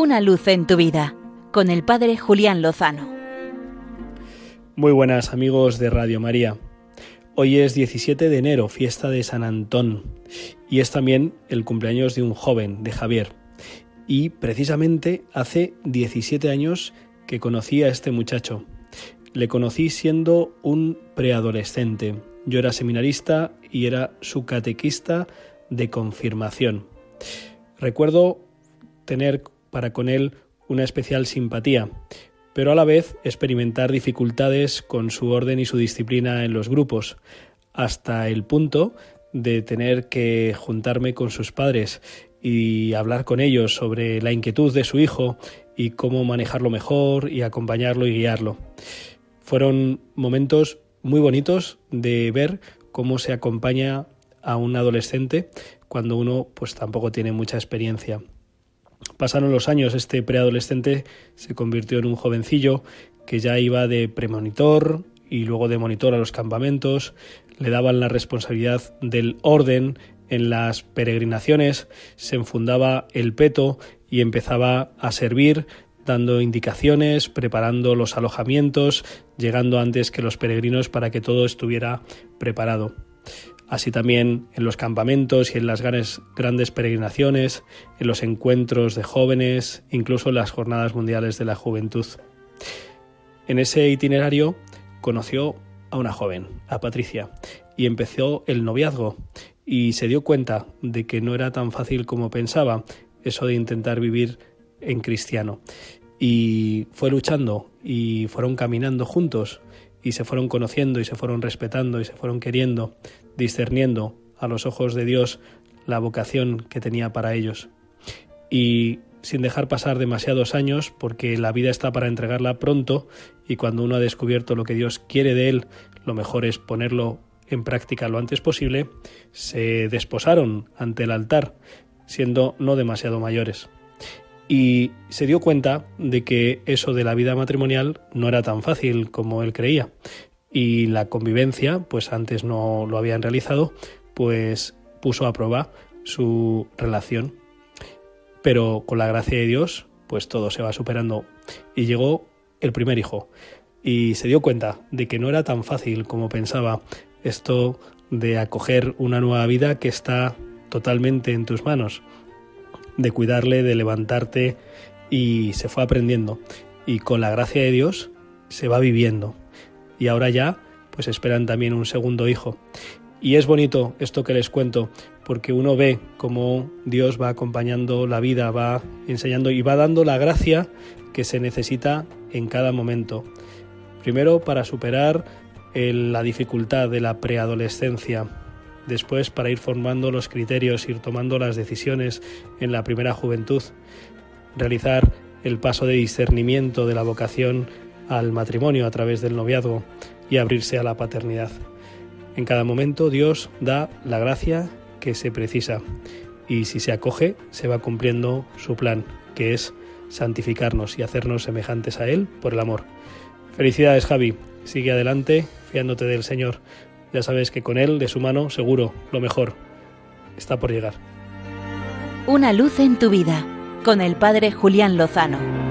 Una luz en tu vida con el Padre Julián Lozano. Muy buenas amigos de Radio María. Hoy es 17 de enero, fiesta de San Antón, y es también el cumpleaños de un joven, de Javier. Y precisamente hace 17 años que conocí a este muchacho. Le conocí siendo un preadolescente. Yo era seminarista y era su catequista de confirmación. Recuerdo tener para con él una especial simpatía, pero a la vez experimentar dificultades con su orden y su disciplina en los grupos, hasta el punto de tener que juntarme con sus padres y hablar con ellos sobre la inquietud de su hijo y cómo manejarlo mejor y acompañarlo y guiarlo. Fueron momentos muy bonitos de ver cómo se acompaña a un adolescente cuando uno pues tampoco tiene mucha experiencia. Pasaron los años, este preadolescente se convirtió en un jovencillo que ya iba de premonitor y luego de monitor a los campamentos, le daban la responsabilidad del orden en las peregrinaciones, se enfundaba el peto y empezaba a servir dando indicaciones, preparando los alojamientos, llegando antes que los peregrinos para que todo estuviera preparado así también en los campamentos y en las grandes, peregrinaciones, en los encuentros de jóvenes, incluso en las jornadas mundiales de la juventud. En ese itinerario conoció a una joven, a Patricia, y empezó el noviazgo y se dio cuenta de que no era tan fácil como pensaba eso de intentar vivir en cristiano. Y fue luchando y fueron caminando juntos y se fueron conociendo y se fueron respetando y se fueron queriendo, discerniendo a los ojos de Dios la vocación que tenía para ellos. Y sin dejar pasar demasiados años, porque la vida está para entregarla pronto y cuando uno ha descubierto lo que Dios quiere de él, lo mejor es ponerlo en práctica lo antes posible, se desposaron ante el altar, siendo no demasiado mayores y se dio cuenta de que eso de la vida matrimonial no era tan fácil como él creía. Y la convivencia, pues antes no lo habían realizado, pues puso a prueba su relación. Pero con la gracia de Dios, pues todo se va superando. Y llegó el primer hijo. Y se dio cuenta de que no era tan fácil como pensaba esto de acoger una nueva vida que está totalmente en tus manos de cuidarle, de levantarte y se fue aprendiendo. Y con la gracia de Dios se va viviendo. Y ahora ya pues esperan también un segundo hijo. Y es bonito esto que les cuento, porque uno ve cómo Dios va acompañando la vida, va enseñando y va dando la gracia que se necesita en cada momento. Primero para superar la dificultad de la preadolescencia, después para ir formando los criterios, ir tomando las decisiones en la primera juventud, realizar el paso de discernimiento de la vocación al matrimonio a través del noviazgo y abrirse a la paternidad. En cada momento Dios da la gracia que se precisa y si se acoge se va cumpliendo su plan, que es santificarnos y hacernos semejantes a Él por el amor. Felicidades Javi, sigue adelante fiándote del Señor. Ya sabes que con él, de su mano, seguro, lo mejor está por llegar. Una luz en tu vida, con el Padre Julián Lozano.